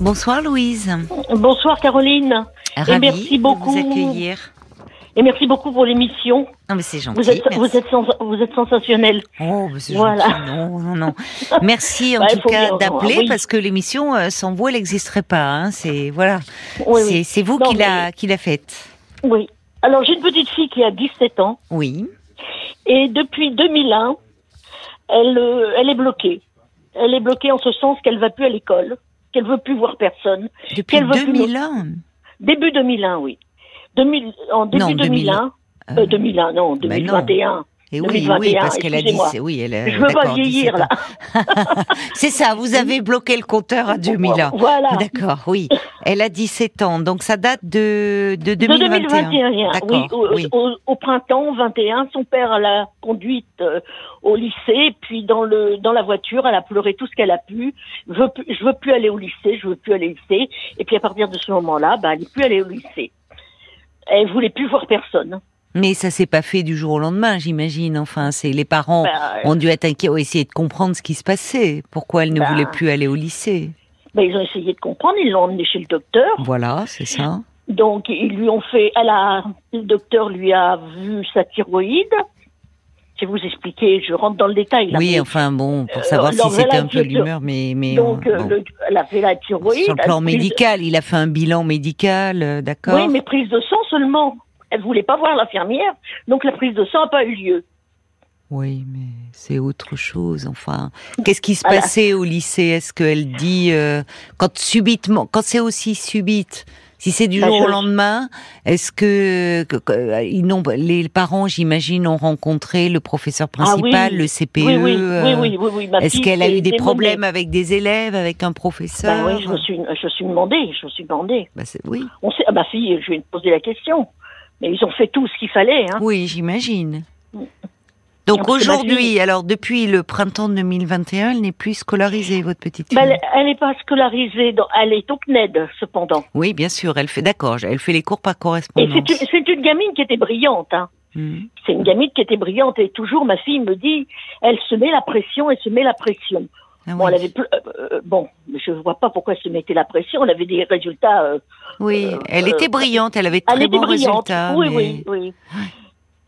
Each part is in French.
Bonsoir Louise. Bonsoir Caroline. Et merci beaucoup. de vous accueillir. Et merci beaucoup pour l'émission. Non mais c'est gentil. Vous êtes, merci. vous êtes, sens- vous êtes sensationnel. Oh, mais c'est Voilà. gentil. Non, non, non. Merci en Ouais, tout cas d'appeler oui. parce que l'émission euh, sans vous elle n'existerait pas. Hein. C'est voilà. Oui, c'est oui. c'est vous Non, qui l'a qui l'a faite. Oui. Alors j'ai une petite fille qui a 17 ans Oui. et depuis 2001, elle, euh, elle est bloquée. Elle est bloquée en ce sens qu'elle va plus à l'école, qu'elle veut plus voir personne. Depuis Qu'elle veut plus 2001. Début 2001, oui. 2000, en début Non, 2001. Euh, euh, 2001, non, bah non. 2021. Et oui, 2021, oui, parce qu'elle a dit, oui, elle. a- Je veux pas vieillir 17 là. ans. C'est ça. Vous avez bloqué le compteur à 2001. Voilà. D'accord, oui. Elle a 17 ans, donc ça date de de De 2021. 2021, oui. D'accord. Au, oui. au- au printemps 21, son père l'a conduite euh, au lycée, puis dans le dans la voiture, elle a pleuré tout ce qu'elle a pu. Je veux, je veux plus aller au lycée, je veux plus aller au lycée. Et puis à partir de ce moment-là, bah, elle n'est plus allée au lycée. Elle voulait plus voir personne. Mais ça s'est pas fait du jour au lendemain, j'imagine. Enfin, c'est les parents Bah, ont dû être inquiets, ont essayé de comprendre ce qui se passait. Pourquoi elle ne Bah. voulait plus aller au lycée bah, ils ont essayé de comprendre, ils l'ont emmenée chez le docteur. Voilà, c'est ça. Donc ils lui ont fait, elle a, le docteur lui a vu sa thyroïde. Je vais vous expliquer, je rentre dans le détail. là, Oui, mais- enfin bon, pour savoir Euh, si alors, c'était un peu l'humeur, mais mais Donc euh, euh, bon. le- elle a fait la thyroïde. sur le plan médical, il a fait un bilan médical, euh, d'accord. Oui, mais prise de sang seulement. Elle voulait pas voir l'infirmière, donc la prise de sang n'a pas eu lieu. Oui, mais c'est autre chose. Enfin, qu'est-ce qui se passait au lycée? Est-ce qu'elle dit euh, quand subitement, quand c'est aussi subite, si c'est du Bah, jour au lendemain, est-ce que, que- que- ils n'ont les parents, j'imagine, ont rencontré le professeur Ah oui. principal, le CPE oui, oui, euh, oui, oui, oui, oui, Est-ce qu'elle a eu des problèmes avec des élèves, avec un professeur? Bah oui, je me suis, je me suis demandé, je me suis demandé. Bah, c'est- oui, On sait, ah, ma fille, je vais te poser la question. Mais ils ont fait tout ce qu'il fallait, hein. oui, j'imagine. Donc aujourd'hui, fille- alors depuis le printemps 2021, elle n'est plus scolarisée, votre petite fille. Bah, elle, elle est pas scolarisée, dans, elle est au CNED, cependant. Oui, bien sûr, elle fait d'accord, elle fait les cours par correspondance. c'est une, gamine qui était brillante, hein. Hmm. C'est une gamine qui était brillante et toujours ma fille me dit, elle se met la pression, elle se met la pression. Ah Bon, elle avait euh, euh, bon, je vois pas pourquoi elle se mettait la pression. Elle avait des résultats. euh, Oui, euh, elle était brillante, elle avait de elle très bons résultats. oui, mais- oui, oui.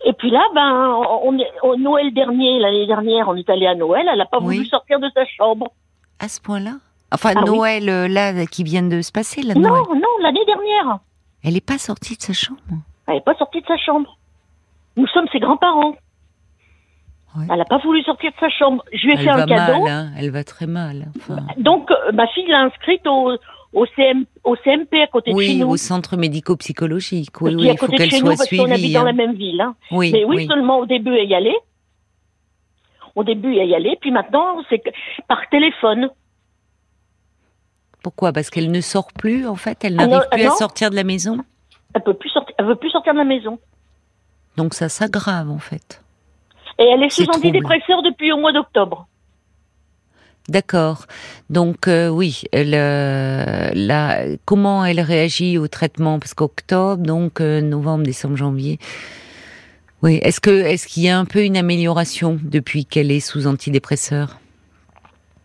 Et puis là, ben, on est, au Noël dernier, l'année dernière, on est allé à Noël. Elle n'a pas Oui. voulu sortir de sa chambre. À ce point-là? Enfin, Ah. Noël, euh, là, qui vient de se passer, là, non, Noël. non, l'année dernière, Elle n'est pas sortie de sa chambre. elle n'est pas sortie de sa chambre. Nous sommes ses grands-parents. Ouais. Elle n'a pas voulu sortir de sa chambre. Je lui ai Elle fait un va cadeau. mal, hein, elle va très mal. Enfin, Donc, euh, ma fille l'a inscrite au, au, CM, au CMP à côté de chez oui, nous. au centre médico-psychologique. Oui, oui, à il faut côté de qu'elle chez nous soit parce qu'on habite suivie. dans hein. la même ville. Hein. Oui, Mais oui, oui. seulement au début, elle y allait. Au début, elle y allait. Puis maintenant, c'est par téléphone. Pourquoi? Parce qu'elle ne sort plus, en fait? Elle Ah n'arrive non, plus ah à sortir de la maison? Elle peut plus sortir. Elle veut plus sortir de la maison. Donc ça s'aggrave, en fait. Et elle est sous antidépresseur depuis au mois d'octobre. D'accord. Donc euh, oui, euh, comment elle réagit au traitement? Parce qu'octobre, donc euh, novembre, décembre, janvier. Oui. Est-ce que est-ce qu'il y a un peu une amélioration depuis qu'elle est sous antidépresseur?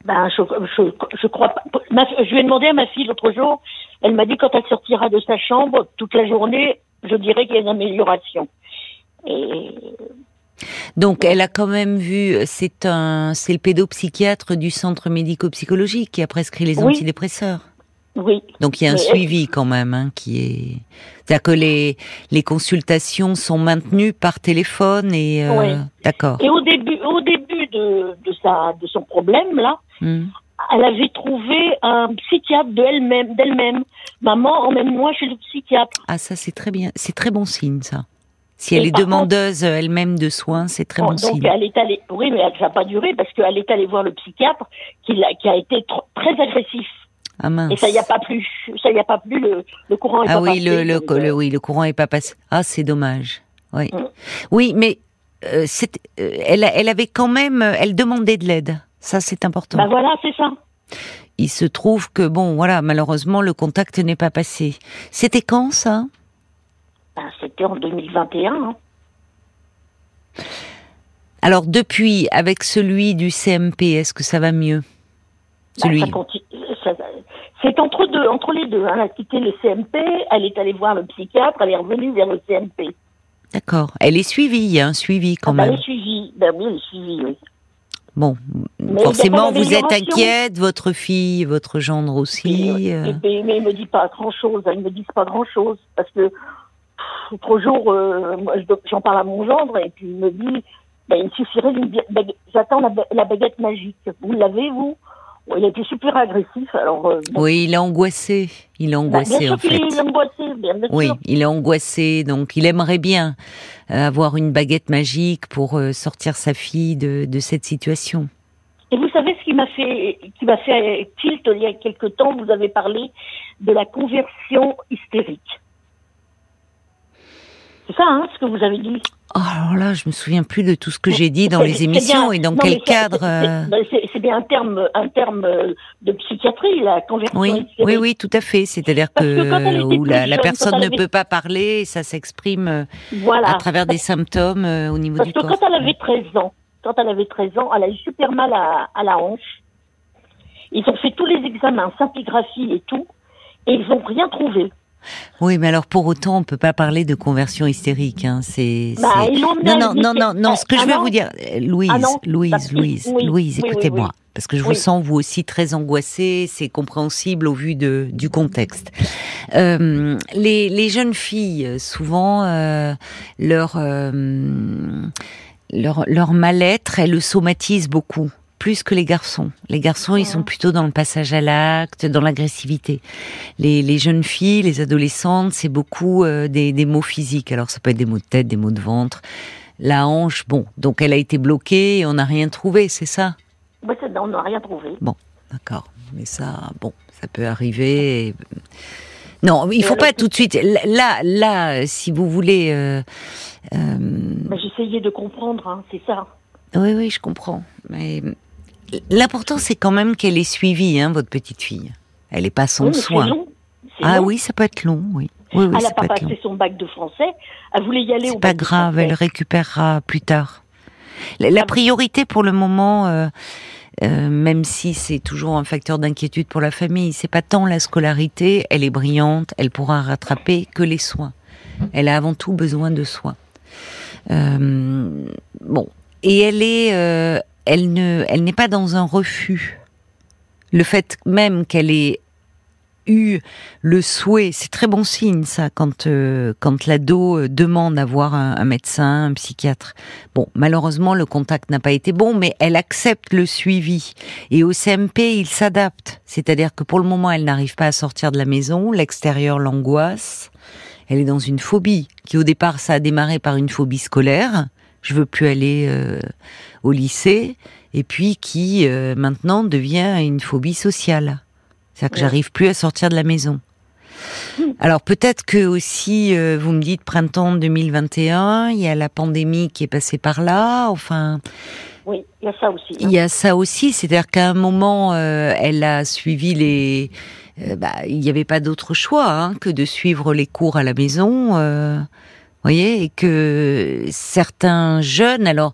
Ben, je, je, je crois pas. Je lui ai demandé à ma fille l'autre jour. Elle m'a dit quand elle sortira de sa chambre toute la journée, je dirais qu'il y a une amélioration. Et Donc elle a quand même vu. C'est un, c'est le pédopsychiatre du centre médico-psychologique qui a prescrit les Oui. antidépresseurs. oui. Donc il y a un Mais- suivi quand même hein, qui est. C'est-à-dire que les les consultations sont maintenues par téléphone et euh, Oui. d'accord. Et au début, au début de, de sa, de son problème là, Hmm. elle avait trouvé un psychiatre de elle-même, d'elle-même. Maman, emmène-moi chez le psychiatre. Ah ça c'est très bien, c'est très bon signe ça. Si elle est demandeuse euh, elle-même de soins, c'est très bon Donc signe. elle est allée, oui, mais ça n'a pas duré parce qu'elle est allée voir le psychiatre qui, a été tr- très agressif. Ah mince. Et ça y a pas plu. Ça y a pas plu. Le, le courant est ah pas oui, passé. le, le, euh, le- oui, le courant est pas passé. Ah c'est dommage. Oui, Mm. oui, mais euh, euh, elle, elle avait quand même, elle demandait de l'aide. Ça c'est important. Ben voilà, c'est ça. Il se trouve que bon, voilà, malheureusement le contact n'est pas passé. C'était quand ça? Ben, C'était en 2021. hein. Alors depuis, avec celui du CMP, est-ce que ça va mieux? Ben, Celui. C'est entre deux, entre les deux. Hein. Elle a quitté le CMP, elle est allée voir le psychiatre, elle est revenue vers le CMP. D'accord. Elle est suivie, hein, suivie quand Ah, bah, même. Elle est suivie. Ben oui, elle est suivie, oui. Bon, Mais forcément, il vous êtes inquiète, votre fille, votre gendre aussi. Et, euh. et- et- mais ils me disent pas grand chose. Ils me disent pas grand chose parce que l'autre jour, euh, j'en parle à mon gendre et puis il me dit, ben, il suffirait d'une baguette. J'attends la, ba- la baguette magique. Vous l'avez vous? Il a été super agressif. Alors, euh, bon, Oui, il est angoissé. Il est bah, angoissé bien sûr en fait. qu'il est angoissé, bien, Oui, sûr. il est angoissé, donc il aimerait bien euh, avoir une baguette magique pour sortir sa fille de, de cette situation. Et vous savez ce qui m'a fait, qui m'a fait tilt il y a quelque temps? Vous avez parlé de la conversion hystérique. C'est ça, hein, ce que vous avez dit Oh, alors là, je me souviens plus de tout ce que j'ai dit dans les émissions bien. et dans Non, quel cadre. c'est- euh, ben, C'est bien un terme, un terme euh, de psychiatrie, la conversion Oui, oui, oui, tout à fait. C'est-à-dire que où la, personne ne avait- peut pas parler, et ça s'exprime euh, Voilà. à travers des symptômes euh, au niveau Parce du que corps. quand elle avait 13 ans, quand elle avait 13 ans, elle a eu super mal à, à la hanche. Ils ont fait tous les examens, scintigraphie et tout, et ils n'ont rien trouvé. Oui, mais alors pour autant, on peut pas parler de conversion hystérique. Hein. C'est Bah, non, non, non, non, non. Ce que Ah, je vais non. vous dire, euh, Louise, Ah. Louise, Louise, oui, Louise, oui, oui, écoutez-moi, oui. parce que je vous sens vous aussi très angoissée. C'est compréhensible au vu de du contexte. Euh, les les jeunes filles, souvent, euh, leur euh, leur leur mal-être, elles le somatisent beaucoup. Plus que les garçons. Les garçons, ils sont plutôt dans le passage à l'acte, dans l'agressivité les, les jeunes filles, les adolescentes, c'est beaucoup euh, des, des mots physiques. Alors ça peut être des mots de tête, des mots de ventre. La hanche, bon, donc elle a été bloquée et on n'a rien trouvé, c'est ça? Bah, on n'a rien trouvé. D'accord. Mais ça, bon, ça peut arriver. et- Non, il faut pas tout de suite. Là, là, si vous voulez. euh, euh, Bah, J'essayais de comprendre, hein, c'est ça. oui, oui, je comprends. Mais l'important, c'est quand même qu'elle ait suivi, hein, votre petite fille. Elle n'est pas sans Oui, soin. long. Ah long. oui, ça peut être long, oui. Oui, oui, elle n'a pas passé son bac de français. Elle voulait y aller C'est pas bac grave, elle récupérera plus tard. La, la Ah priorité pour le moment, euh, euh, même si c'est toujours un facteur d'inquiétude pour la famille, c'est pas tant la scolarité, elle est brillante, elle pourra rattraper que les soins. Elle a avant tout besoin de soins. Euh, bon, et elle est, elle ne, elle n'est pas dans un refus. Le fait même qu'elle ait eu le souhait, c'est très bon signe ça, quand euh, quand l'ado euh, demande à voir un, un médecin, un psychiatre. Bon, malheureusement le contact n'a pas été bon, mais elle accepte le suivi et au CMP il s'adapte. C'est-à-dire que pour le moment elle n'arrive pas à sortir de la maison, l'extérieur l'angoisse. Elle est dans une phobie qui au départ ça a démarré par une phobie scolaire. Je veux plus aller euh, au lycée et puis qui euh, maintenant devient une phobie sociale. C'est-à-dire que Ouais. j'arrive plus à sortir de la maison. Alors peut-être que aussi, euh, vous me dites printemps 2021, il y a la pandémie qui est passée par là. Enfin, Oui, il y a ça aussi. hein. il y a ça aussi, c'est-à-dire qu'à un moment, euh, elle a suivi les. euh, bah, il n'y avait pas d'autre choix hein, que de suivre les cours à la maison. Voyez, et que certains jeunes, alors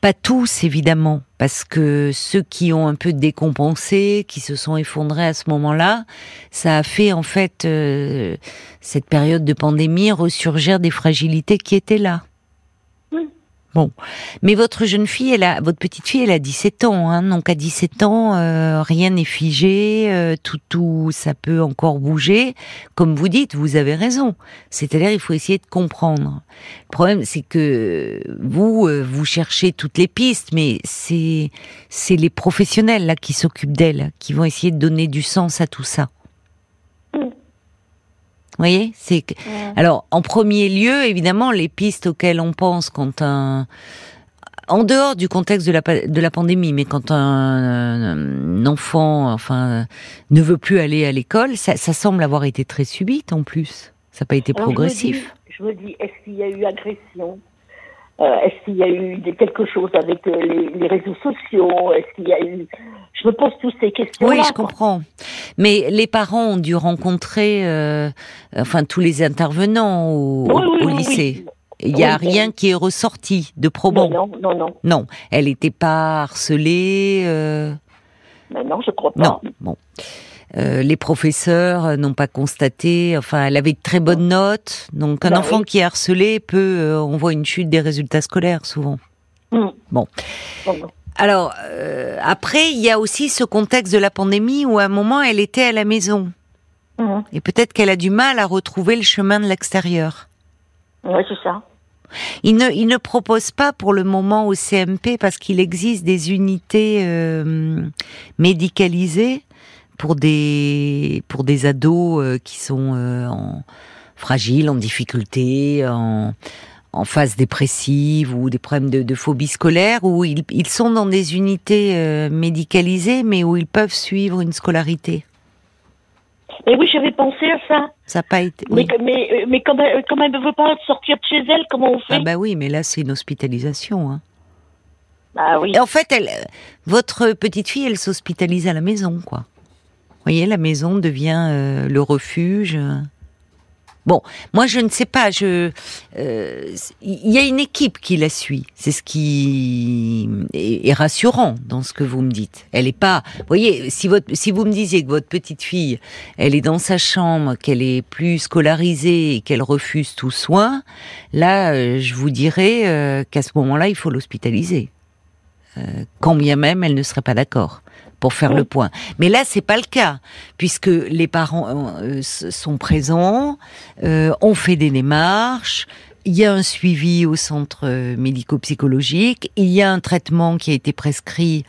pas tous évidemment, parce que ceux qui ont un peu décompensé, qui se sont effondrés à ce moment-là, ça a fait en fait euh, cette période de pandémie ressurgir des fragilités qui étaient là. Bon, mais votre jeune fille, elle a, votre petite fille, elle a 17 ans, hein, donc à 17 ans, euh, rien n'est figé, euh, tout, tout, ça peut encore bouger. Comme vous dites, vous avez raison. C'est-à-dire, il faut essayer de comprendre. Le problème, c'est que vous, euh, vous cherchez toutes les pistes, mais c'est, c'est les professionnels là qui s'occupent d'elle, qui vont essayer de donner du sens à tout ça. Vous voyez, c'est que- Ouais. alors, en premier lieu, évidemment, les pistes auxquelles on pense quand un, en dehors du contexte de la, de la pandémie, mais quand un, un enfant, enfin, ne veut plus aller à l'école, ça, ça semble avoir été très subite en plus. Ça n'a pas été Alors, progressif. Je me dis, est-ce qu'il y a eu agression? Euh, Est-ce qu'il y a eu des- quelque chose avec euh, les, les réseaux sociaux? Est-ce qu'il y a eu Je me pose toutes ces questions. Oui, je comprends. Mais les parents ont dû rencontrer, euh, enfin, tous les intervenants au, Oui, oui, au oui, oui. lycée. Il n'y a rien qui est ressorti de probant. Non, non, non, non. Elle n'était pas harcelée. euh, Mais non, je crois pas. Non, bon. euh, les professeurs n'ont pas constaté. Enfin, elle avait de très bonnes notes. Donc, un Bah enfant qui est harcelé peut, on voit une chute des résultats scolaires souvent. Mm. Bon. Bon, Alors euh, après, il y a aussi ce contexte de la pandémie où à un moment elle était à la maison mm. et peut-être qu'elle a du mal à retrouver le chemin de l'extérieur. Ouais, c'est ça. Il ne, il ne propose pas pour le moment au CMP parce qu'il existe des unités euh, médicalisées pour des pour des ados euh, qui sont euh, en, fragiles, en difficulté, en, en phase dépressive ou des problèmes de, de phobie scolaire, où ils, ils sont dans des unités euh, médicalisées, mais où ils peuvent suivre une scolarité. Mais oui, j'avais pensé à ça. Ça n'a pas été. Mais, oui. mais, euh, mais comme, elle, elle ne veut pas sortir de chez elle, comment on fait? Ah bah oui, mais là c'est une hospitalisation. Hein. Ah oui. En fait, elle, votre petite fille, elle s'hospitalise à la maison, quoi. Vous voyez, la maison devient euh, le refuge. Bon, moi je ne sais pas. Je, euh, il y a une équipe qui la suit. C'est ce qui est, rassurant dans ce que vous me dites. Elle est pas. Vous voyez, si votre, si vous me disiez que votre petite fille, elle est dans sa chambre, qu'elle est plus scolarisée et qu'elle refuse tout soin, là, euh, je vous dirais euh, qu'à ce moment-là, il faut l'hospitaliser Euh, quand bien même elle ne serait pas d'accord pour faire le point. Mais là, c'est pas le cas, puisque les parents euh, sont présents, euh, on fait des démarches, il y a un suivi au centre euh, médico-psychologique, il y a un traitement qui a été prescrit.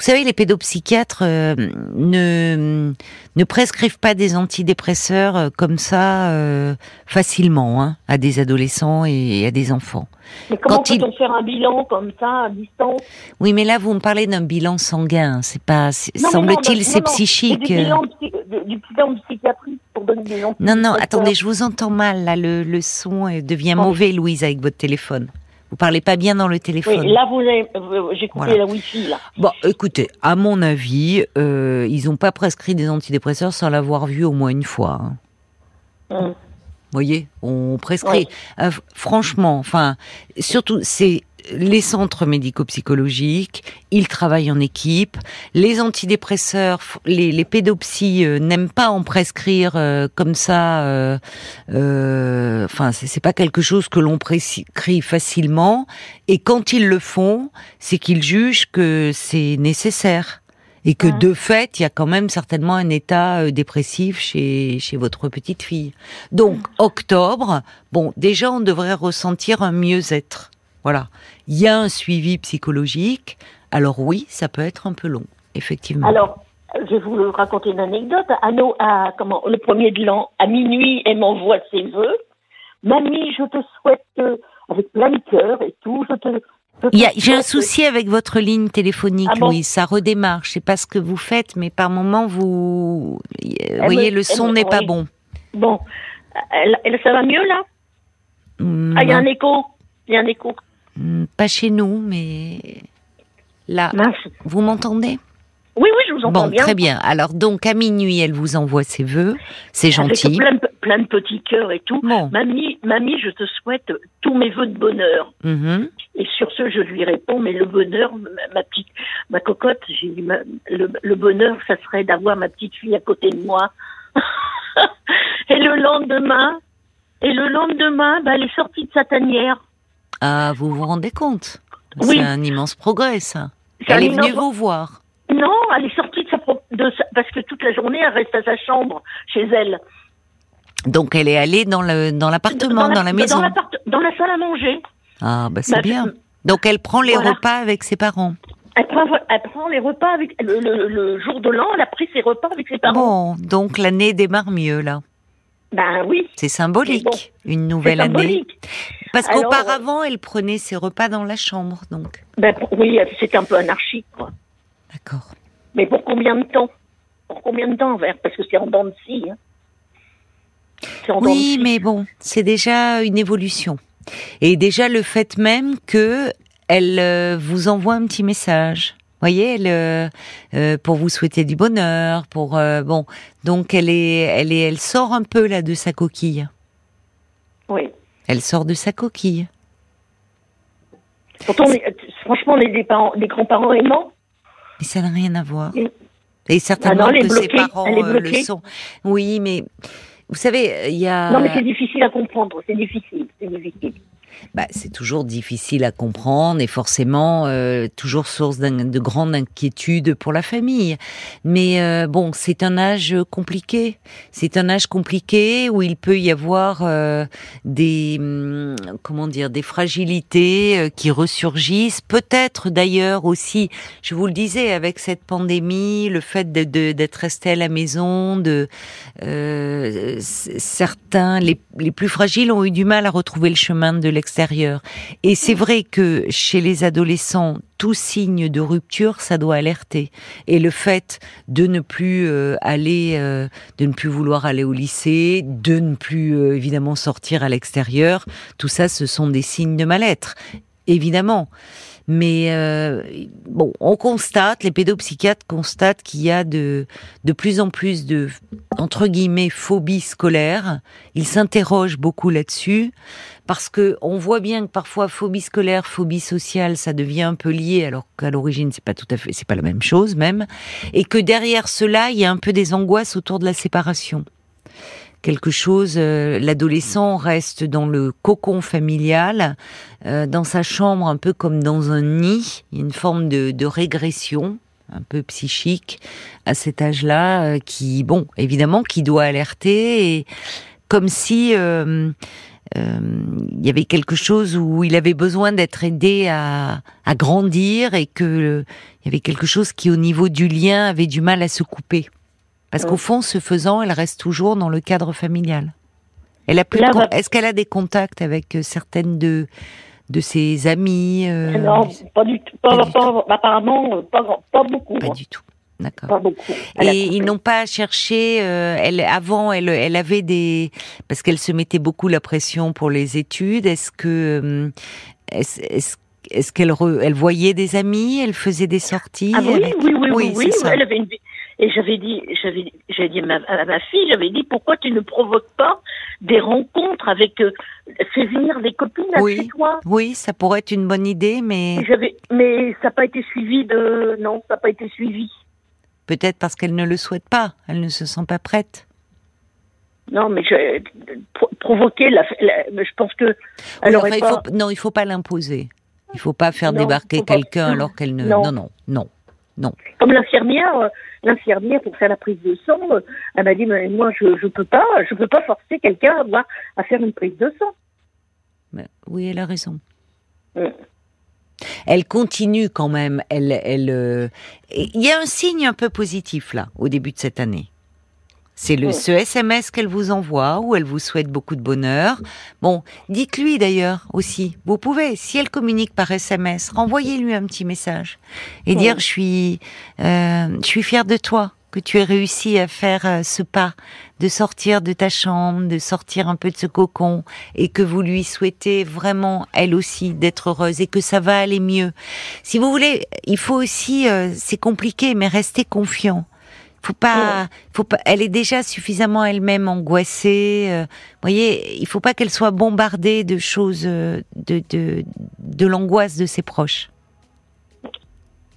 Vous savez, les pédopsychiatres euh, ne, ne prescrivent pas des antidépresseurs euh, comme ça euh, facilement hein, à des adolescents et à des enfants. mais comment il- peut-on faire un bilan comme ça, à distance? Oui, mais là, vous me parlez d'un bilan sanguin. C'est pas, semble-t-il, c'est psychique. Du bilan, psy- du bilan psychiatrique pour donner des Non, non, attendez, je vous entends mal. Là, le, le son euh, devient mauvais, Louise, avec votre téléphone. Vous parlez pas bien dans le téléphone. Oui, là, vous avez, euh, j'ai coupé Voilà. la wifi, là. Bon, écoutez, à mon avis, euh, ils n'ont pas prescrit des antidépresseurs sans l'avoir vu au moins une fois. hein. Hum. Vous voyez, on prescrit. Euh, franchement, enfin, surtout, c'est les centres médico-psychologiques, ils travaillent en équipe. Les antidépresseurs, les, les pédopsies euh, n'aiment pas en prescrire euh, comme ça. euh, euh, Enfin, c'est pas quelque chose que l'on prescrit facilement. Et quand ils le font, c'est qu'ils jugent que c'est nécessaire. Et que Mhm. de fait, il y a quand même certainement un état euh, dépressif chez, chez votre petite fille. Donc, octobre, bon, déjà, on devrait ressentir un mieux-être. Voilà. Il y a un suivi psychologique. Alors oui, ça peut être un peu long, effectivement. Alors, je vais vous raconter une anecdote. À, nos- à- comment, le premier de l'an, à minuit, elle m'envoie ses vœux. Mamie, je te souhaite, euh, avec plein de cœur et tout, je te. J'ai un souci avec votre ligne téléphonique, Ah bon Louise. Ça redémarre. Je sais pas ce que vous faites, mais par moment, vous, vous me- voyez, le son n'est pas oui. bon. Bon, ça va mieux là? Hum, Ah, il y a un écho. Il y a un écho. hum, Pas chez nous, mais là, Mince. vous m'entendez? Oui, oui, je vous entends Bon, bien. très bien. Alors donc à minuit, elle vous envoie ses vœux. C'est Avec gentil. plein de, plein de petits cœurs et tout. Bon. Mamie, mamie, je te souhaite tous mes vœux de bonheur. Mhm. Et sur ce, je lui réponds, mais le bonheur, ma, petite, ma cocotte, j'ai dit, ma- le, le bonheur, ça serait d'avoir ma petite fille à côté de moi. et le lendemain, et le lendemain, bah, elle est sortie de sa tanière. Ah, vous vous rendez compte? Oui. C'est un immense progrès, ça. Elle est venue vous voir. Non, elle est sortie de sa, pro- de sa- parce que toute la journée, elle reste à sa chambre, chez elle. Donc elle est allée dans le dans l'appartement, dans, la maison. Dans, dans la salle à manger. ah, bah c'est Ma- bien. Donc elle prend les Voilà. repas avec ses parents. Elle prend, elle prend les repas avec, le, le- le jour de l'an, elle a pris ses repas avec ses parents. Bon, donc l'année démarre mieux là. Ben oui. C'est symbolique, bon, une nouvelle année. symbolique. Parce Alors, qu'auparavant, elle prenait ses repas dans la chambre, donc. Ben, oui, c'est un peu anarchique, quoi. D'accord. Mais pour combien de temps Pour combien de temps, Vert Parce que c'est en dents de scie. Hein. En Oui, mais bon, c'est déjà une évolution. Et déjà le fait même que elle euh, vous envoie un petit message. Voyez, elle, euh, euh, pour vous souhaiter du bonheur, pour euh, bon, donc elle est, elle est, elle sort un peu là de sa coquille. Oui. Elle sort de sa coquille. Pourtant, on est- franchement, les, parents, des grands-parents aimants, Mais ça n'a rien à voir. Et certainement que ses parents le sont. Oui, mais vous savez, il y a. Non, mais c'est difficile à comprendre. C'est difficile. C'est difficile bah, c'est toujours difficile à comprendre et forcément euh, toujours source de grande inquiétude pour la famille. Mais euh, bon, c'est un âge compliqué. C'est un âge compliqué où il peut y avoir euh, des hum, comment dire des fragilités qui ressurgissent. Peut-être d'ailleurs aussi, je vous le disais, avec cette pandémie, le fait d'être resté à la maison, de certains les, les plus fragiles ont eu du mal à retrouver le chemin de et c'est vrai que chez les adolescents, tout signe de rupture, ça doit alerter. Et le fait de ne plus euh, aller, euh, de ne plus vouloir aller au lycée, de ne plus euh, évidemment sortir à l'extérieur, tout ça, ce sont des signes de mal-être, évidemment. Mais euh, bon, on constate, les pédopsychiatres constatent qu'il y a de, de plus en plus de, entre guillemets, phobie scolaire. Ils s'interrogent beaucoup là-dessus parce que on voit bien que parfois phobie scolaire, phobie sociale, ça devient un peu lié, alors qu'à l'origine c'est pas tout à fait, c'est pas la même chose même, et que derrière cela il y a un peu des angoisses autour de la séparation quelque chose. Euh, l'adolescent reste dans le cocon familial, euh, dans sa chambre, un peu comme dans un nid. Une forme de, régression un peu psychique à cet âge-là, euh, qui, bon, évidemment, qui doit alerter, et comme si il y avait quelque chose où il avait besoin d'être aidé à, à, grandir et que il y avait quelque chose qui, au niveau du lien, avait du mal à se couper. Parce qu'au fond, ce faisant, elle reste toujours dans le cadre familial. Elle a plus. Est-ce qu'elle a des contacts avec euh, certaines de de ses amies euh, Non, pas du tout. apparemment, euh, pas, beaucoup. Pas du tout. D'accord. Et ils n'ont pas cherché. elle avant, elle, elle avait des parce qu'elle se mettait beaucoup la pression pour les études. Est-ce que est-ce, est-ce qu'elle elle voyait des amis Elle faisait des sorties ah, oui, oui, oui, oui, oui, Elle avait une et j'avais dit, j'avais, j'avais dit à ma, fille, j'avais dit, pourquoi tu ne provoques pas des rencontres avec, euh, fais venir des copines oui, chez toi? Oui, ça pourrait être une bonne idée, mais. J'avais, mais ça n'a pas été suivi de, non, ça n'a pas été suivi. Peut-être parce qu'elle ne le souhaite pas, elle ne se sent pas prête. Non, mais je, provoquer, la, je pense que. il faut, non, il faut pas l'imposer. Il faut pas faire débarquer quelqu'un alors qu'elle ne. non, non. non. Non. Comme l'infirmière, euh, l'infirmière pour faire la prise de sang, euh, elle m'a dit mais moi je je peux pas, je peux pas forcer quelqu'un à, à faire une prise de sang. oui, elle a raison. Mm. Elle continue quand même. Elle, elle. Euh, il y a un signe un peu positif là au début de cette année. C'est le ce SMS qu'elle vous envoie où elle vous souhaite beaucoup de bonheur. Bon, dites-lui d'ailleurs aussi. Vous pouvez, si elle communique par SMS, renvoyez-lui un petit message et dire je suis, euh, je suis fière de toi que tu aies réussi à faire euh, ce pas, de sortir de ta chambre, de sortir un peu de ce cocon, et que vous lui souhaitez vraiment, elle aussi, d'être heureuse, et que ça va aller mieux. Si vous voulez, il faut aussi, euh, c'est compliqué, mais rester confiant faut pas, faut pas. Elle est déjà suffisamment elle-même angoissée. Euh, vous voyez, il faut pas qu'elle soit bombardée de choses, euh, de de, de l'angoisse de ses proches.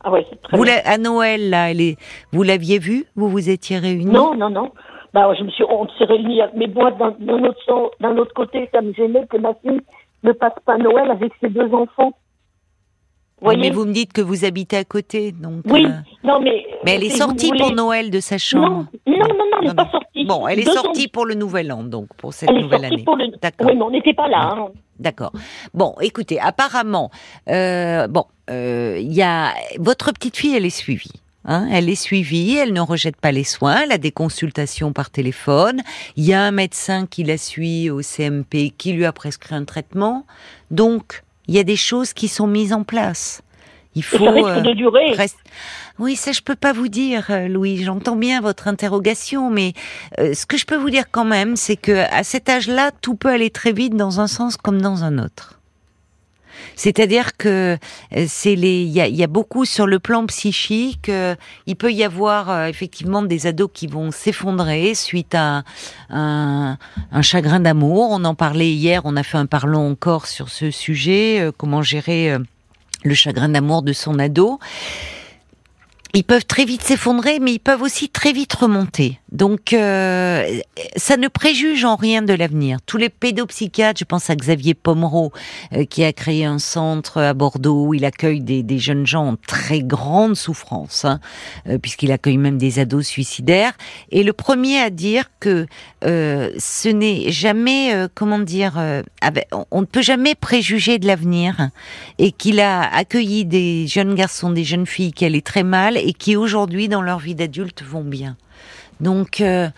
Ah ouais, très vous à Noël là, elle est, vous l'aviez vue Vous vous étiez réunis Non, non, non. Bah, je me suis, on s'est réunis. Mais moi, d'un autre, d'un autre côté, ça me gênait que ma fille ne passe pas Noël avec ses deux enfants mais vous me dites que vous habitez à côté, donc. Oui, euh, non mais. Mais elle est sortie pour Noël de sa chambre. Non, non, non, elle n'est pas sortie. Bon, elle est sortie pour le Nouvel An, donc pour cette nouvelle année. D'accord. Oui, mais on n'était pas là. Hein. D'accord. Bon, écoutez, apparemment, euh, bon, euh, il y a votre petite fille, elle est suivie. Hein, elle est suivie, elle ne rejette pas les soins, elle a des consultations par téléphone. Il y a un médecin qui la suit au CMP qui lui a prescrit un traitement. Donc, il y a des choses qui sont mises en place. Il faut. Ça de euh, durer. Oui, ça je peux pas vous dire, euh, Louis. J'entends bien votre interrogation, mais euh, ce que je peux vous dire quand même, c'est que à cet âge-là, tout peut aller très vite dans un sens comme dans un autre. C'est-à-dire que euh, c'est les, il y a, beaucoup sur le plan psychique. Euh, il peut y avoir euh, effectivement des ados qui vont s'effondrer suite à un, chagrin d'amour. On en parlait hier. On a fait un parlons encore sur ce sujet. comment gérer le chagrin d'amour de son ado. ils peuvent très vite s'effondrer, mais ils peuvent aussi très vite remonter. Donc, euh, ça ne préjuge en rien de l'avenir. Tous les pédopsychiatres, je pense à Xavier Pomereau, euh, qui a créé un centre à Bordeaux où il accueille des, des jeunes gens en très grande souffrance, hein, euh, puisqu'il accueille même des ados suicidaires. Et le premier à dire que ce n'est jamais, comment dire, on ne peut jamais préjuger de l'avenir, et qu'il a accueilli des jeunes garçons, des jeunes filles qui allaient très mal et qui aujourd'hui, dans leur vie d'adulte, vont bien. Donc, euh,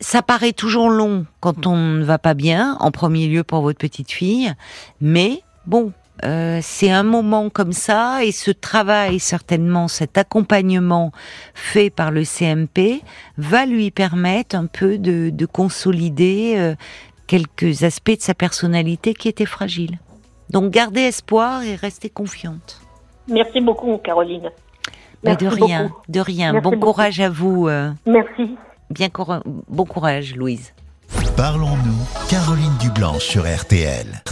ça paraît toujours long quand on ne va pas bien, en premier lieu pour votre petite fille, mais bon, euh, c'est un moment comme ça et ce travail, certainement, cet accompagnement fait par le CMP va lui permettre un peu de, consolider euh, quelques aspects de sa personnalité qui étaient fragiles. Donc gardez espoir et restez confiante. Merci beaucoup, Caroline. De rien, de rien. bon courage à vous. Euh. Merci. Bien bon courage, Louise. Parlons-nous, Caroline Dublanche sur RTL.